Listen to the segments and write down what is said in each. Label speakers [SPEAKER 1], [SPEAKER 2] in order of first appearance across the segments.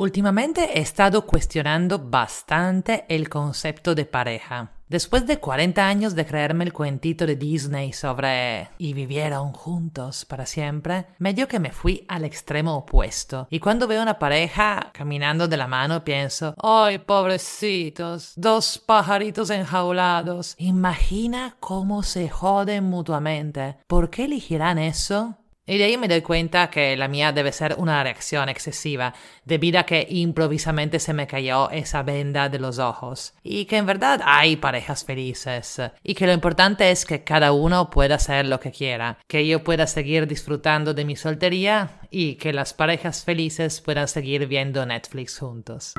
[SPEAKER 1] Últimamente he estado cuestionando bastante el concepto de pareja. Después de 40 años de creerme el cuentito de Disney sobre y vivieron juntos para siempre, medio que me fui al extremo opuesto. Y cuando veo una pareja caminando de la mano pienso, ¡ay, pobrecitos! Dos pajaritos enjaulados. Imagina cómo se joden mutuamente. ¿Por qué elegirán eso? Y de ahí me doy cuenta que la mía debe ser una reacción excesiva, debido a que improvisamente se me cayó esa venda de los ojos. Y que en verdad hay parejas felices. Y que lo importante es que cada uno pueda hacer lo que quiera. Que yo pueda seguir disfrutando de mi soltería y que las parejas felices puedan seguir viendo Netflix juntos.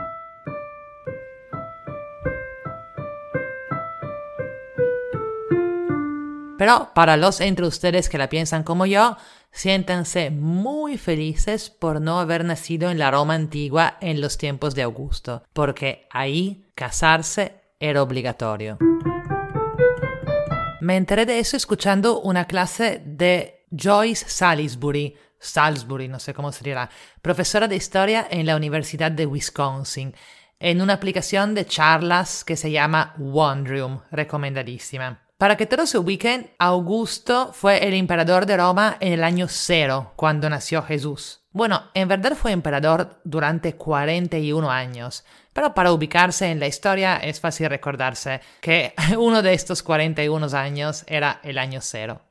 [SPEAKER 1] Pero para los entre ustedes que la piensan como yo, siéntanse muy felices por no haber nacido en la Roma antigua en los tiempos de Augusto, porque ahí casarse era obligatorio. Me enteré de eso escuchando una clase de Joyce Salisbury, Salisbury, no sé cómo se dirá, profesora de historia en la Universidad de Wisconsin, en una aplicación de charlas que se llama Wondrium, recomendadísima. Para que todos se ubiquen, Augusto fue el emperador de Roma en el año cero, cuando nació Jesús. Bueno, en verdad fue emperador durante 41 años, pero para ubicarse en la historia es fácil recordarse que uno de estos 41 años era el año cero.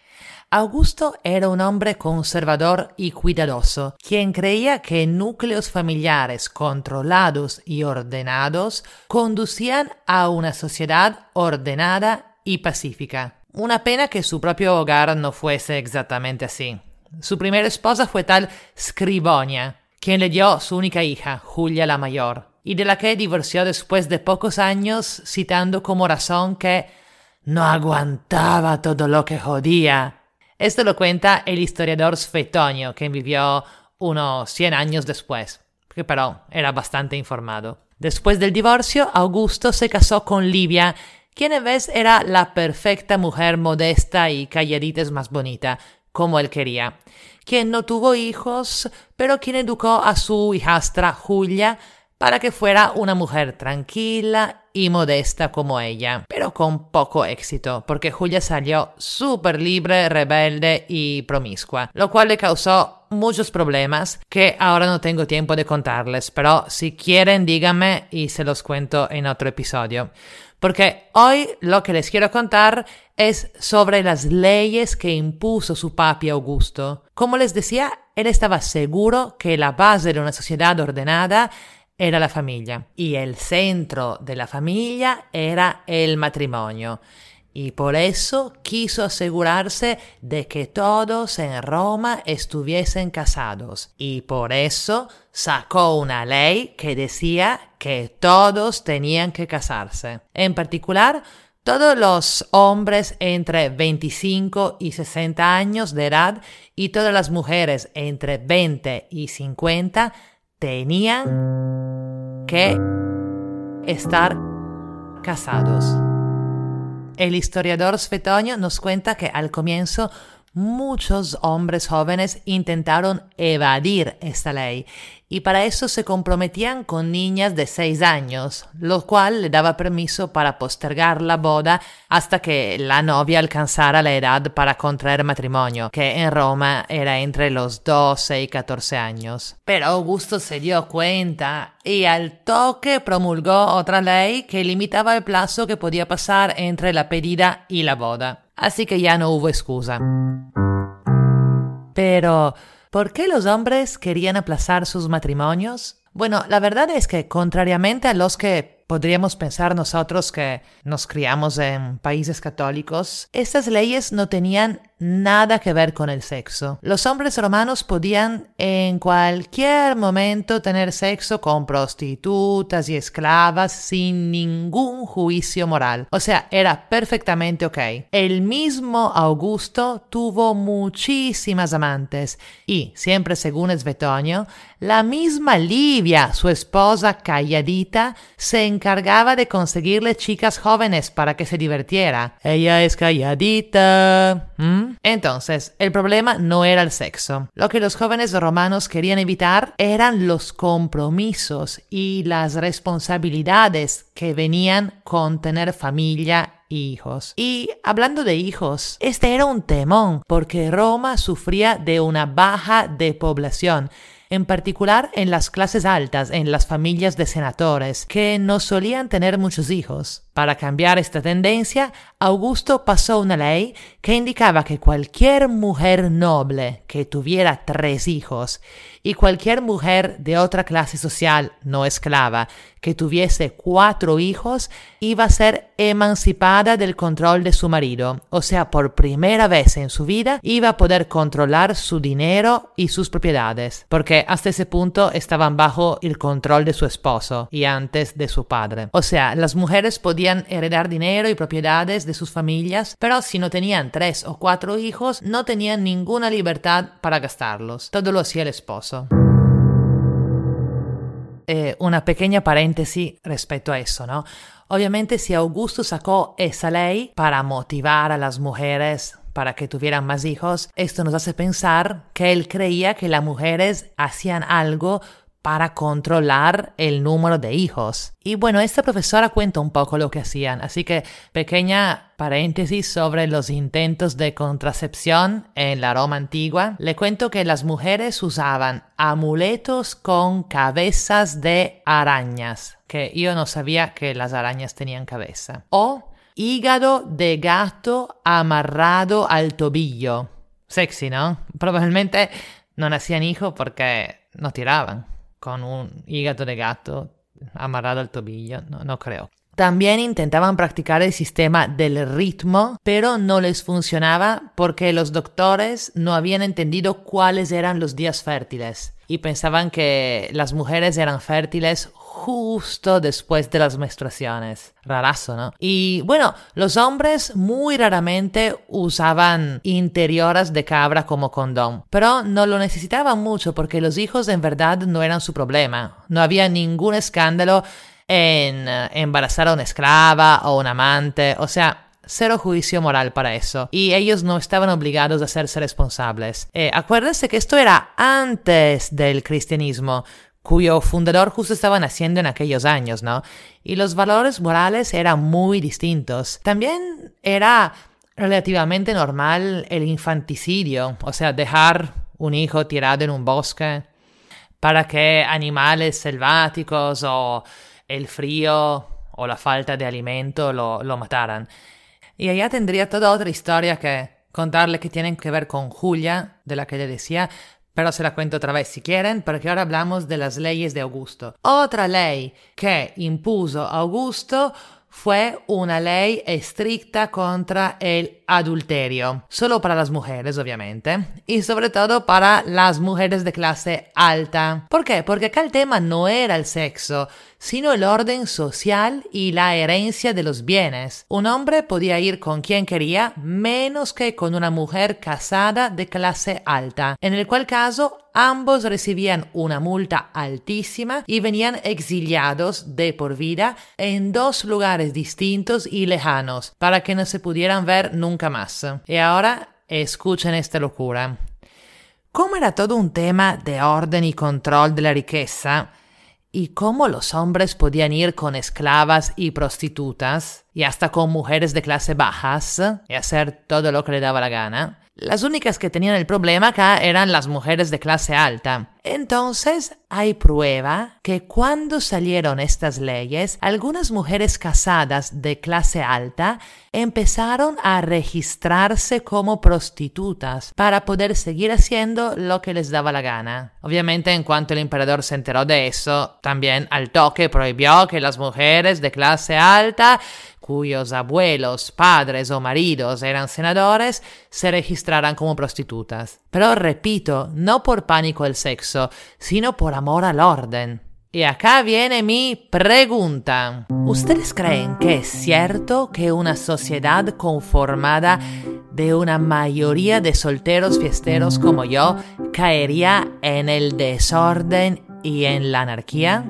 [SPEAKER 1] Augusto era un hombre conservador y cuidadoso, quien creía que núcleos familiares controlados y ordenados conducían a una sociedad ordenada y pacífica. Una pena que su propio hogar no fuese exactamente así. Su primera esposa fue tal Scribonia, quien le dio su única hija, Julia la Mayor, y de la que divorció después de pocos años, citando como razón que no aguantaba todo lo que jodía. Esto lo cuenta el historiador Svetonio, quien vivió unos 100 años después, que pero era bastante informado. Después del divorcio, Augusto se casó con Livia, quien en vez era la perfecta mujer modesta y calladita más bonita, como él quería, quien no tuvo hijos, pero quien educó a su hijastra Julia para que fuera una mujer tranquila y modesta como ella, pero con poco éxito, porque Julia salió súper libre, rebelde y promiscua, lo cual le causó muchos problemas que ahora no tengo tiempo de contarles, pero si quieren díganme y se los cuento en otro episodio porque hoy lo que les quiero contar es sobre las leyes que impuso su papi Augusto. Como les decía, él estaba seguro que la base de una sociedad ordenada era la familia y el centro de la familia era el matrimonio y por eso quiso asegurarse de que todos en Roma estuviesen casados y por eso sacó una ley que decía que todos tenían que casarse. En particular, todos los hombres entre 25 y 60 años de edad y todas las mujeres entre 20 y 50 tenían que estar casados. El historiador Svetonio nos cuenta que al comienzo muchos hombres jóvenes intentaron evadir esta ley y para eso se comprometían con niñas de 6 años, lo cual le daba permiso para postergar la boda hasta que la novia alcanzara la edad para contraer matrimonio, que en Roma era entre los 12 y 14 años. Pero Augusto se dio cuenta y al toque promulgó otra ley que limitaba el plazo que podía pasar entre la pedida y la boda. Así que ya no hubo excusa. Pero ¿Por qué los hombres querían aplazar sus matrimonios? Bueno, la verdad es que contrariamente a los que podríamos pensar nosotros que nos criamos en países católicos, estas leyes no tenían nada que ver con el sexo. Los hombres romanos podían en cualquier momento tener sexo con prostitutas y esclavas sin ningún juicio moral. O sea, era perfectamente ok. El mismo Augusto tuvo muchísimas amantes y, siempre según Svetonio, la misma Livia, su esposa calladita, se encargaba de conseguirle chicas jóvenes para que se divirtiera. Ella es calladita. ¿Mm? Entonces, el problema no era el sexo. Lo que los jóvenes romanos querían evitar eran los compromisos y las responsabilidades que venían con tener familia hijos. Y hablando de hijos, este era un temón porque Roma sufría de una baja de población en particular en las clases altas, en las familias de senadores, que no solían tener muchos hijos. Para cambiar esta tendencia, Augusto pasó una ley que indicaba que cualquier mujer noble que tuviera tres hijos y cualquier mujer de otra clase social no esclava que tuviese cuatro hijos iba a ser emancipada del control de su marido, o sea, por primera vez en su vida iba a poder controlar su dinero y sus propiedades, porque hasta ese punto estaban bajo el control de su esposo y antes de su padre. O sea, las mujeres podían heredar dinero y propiedades de sus familias, pero si no tenían tres o cuatro hijos, no tenían ninguna libertad para gastarlos. Todo lo hacía el esposo. Eh, una pequeña paréntesis respecto a eso, ¿no? Obviamente si Augusto sacó esa ley para motivar a las mujeres para que tuvieran más hijos, esto nos hace pensar que él creía que las mujeres hacían algo para controlar el número de hijos. Y bueno, esta profesora cuenta un poco lo que hacían, así que pequeña paréntesis sobre los intentos de contracepción en la Roma antigua. Le cuento que las mujeres usaban amuletos con cabezas de arañas, que yo no sabía que las arañas tenían cabeza. O hígado de gato amarrado al tobillo. Sexy, ¿no? Probablemente no nacían hijos porque no tiraban con un hígado de gato amarrado al tobillo, no, no creo. También intentaban practicar el sistema del ritmo, pero no les funcionaba porque los doctores no habían entendido cuáles eran los días fértiles y pensaban que las mujeres eran fértiles justo después de las menstruaciones. Rarazo, ¿no? Y bueno, los hombres muy raramente usaban interiores de cabra como condón, pero no lo necesitaban mucho porque los hijos en verdad no eran su problema. No había ningún escándalo en eh, embarazar a una esclava o un amante, o sea, cero juicio moral para eso. Y ellos no estaban obligados a hacerse responsables. Eh, acuérdense que esto era antes del cristianismo cuyo fundador justo estaba naciendo en aquellos años, ¿no? Y los valores morales eran muy distintos. También era relativamente normal el infanticidio, o sea, dejar un hijo tirado en un bosque para que animales selváticos o el frío o la falta de alimento lo, lo mataran. Y allá tendría toda otra historia que contarle que tienen que ver con Julia, de la que le decía, pero se la cuento otra vez si quieren, porque ahora hablamos de las leyes de Augusto. Otra ley que impuso Augusto fue una ley estricta contra el adulterio, solo para las mujeres obviamente, y sobre todo para las mujeres de clase alta. ¿Por qué? Porque acá el tema no era el sexo, sino el orden social y la herencia de los bienes. Un hombre podía ir con quien quería, menos que con una mujer casada de clase alta, en el cual caso ambos recibían una multa altísima y venían exiliados de por vida en dos lugares distintos y lejanos, para que no se pudieran ver nunca más. Y ahora escuchen esta locura. Como era todo un tema de orden y control de la riqueza, y cómo los hombres podían ir con esclavas y prostitutas, y hasta con mujeres de clase bajas, y hacer todo lo que le daba la gana, las únicas que tenían el problema acá eran las mujeres de clase alta. Entonces, hay prueba que cuando salieron estas leyes, algunas mujeres casadas de clase alta empezaron a registrarse como prostitutas para poder seguir haciendo lo que les daba la gana. Obviamente, en cuanto el emperador se enteró de eso, también al toque prohibió que las mujeres de clase alta cuyos abuelos, padres o maridos eran senadores, se registraran como prostitutas. Pero repito, no por pánico al sexo, sino por amor al orden. Y acá viene mi pregunta. ¿Ustedes creen que es cierto que una sociedad conformada de una mayoría de solteros fiesteros como yo caería en el desorden y en la anarquía?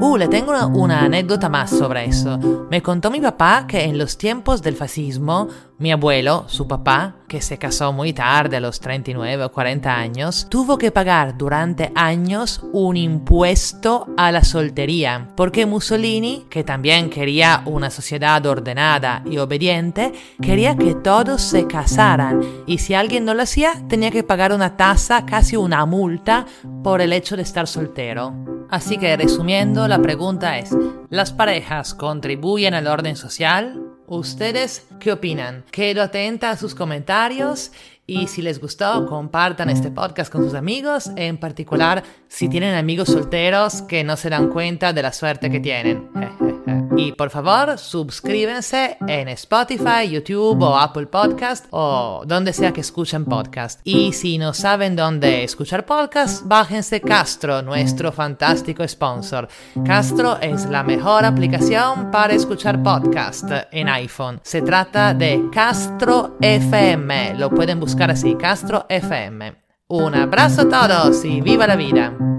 [SPEAKER 1] Uh, le tengo una, anécdota más sobre eso. Me contó mi papá que en los tiempos del fascismo, Mi abuelo, su papá, que se casó muy tarde, a los 39 o 40 años, tuvo que pagar durante años un impuesto a la soltería, porque Mussolini, que también quería una sociedad ordenada y obediente, quería que todos se casaran, y si alguien no lo hacía, tenía que pagar una tasa, casi una multa, por el hecho de estar soltero. Así que resumiendo, la pregunta es, ¿las parejas contribuyen al orden social? ¿Ustedes qué opinan? Quedo atenta a sus comentarios y si les gustó, compartan este podcast con sus amigos, en particular si tienen amigos solteros que no se dan cuenta de la suerte que tienen. Y por favor, suscríbanse en Spotify, YouTube o Apple Podcast o donde sea que escuchen podcast. Y si no saben dónde escuchar podcast, bájense Castro, nuestro fantástico sponsor. Castro es la mejor aplicación para escuchar podcast en iPhone. Se trata de Castro FM. Lo pueden buscar así, Castro FM. Un abrazo a todos y viva la vida.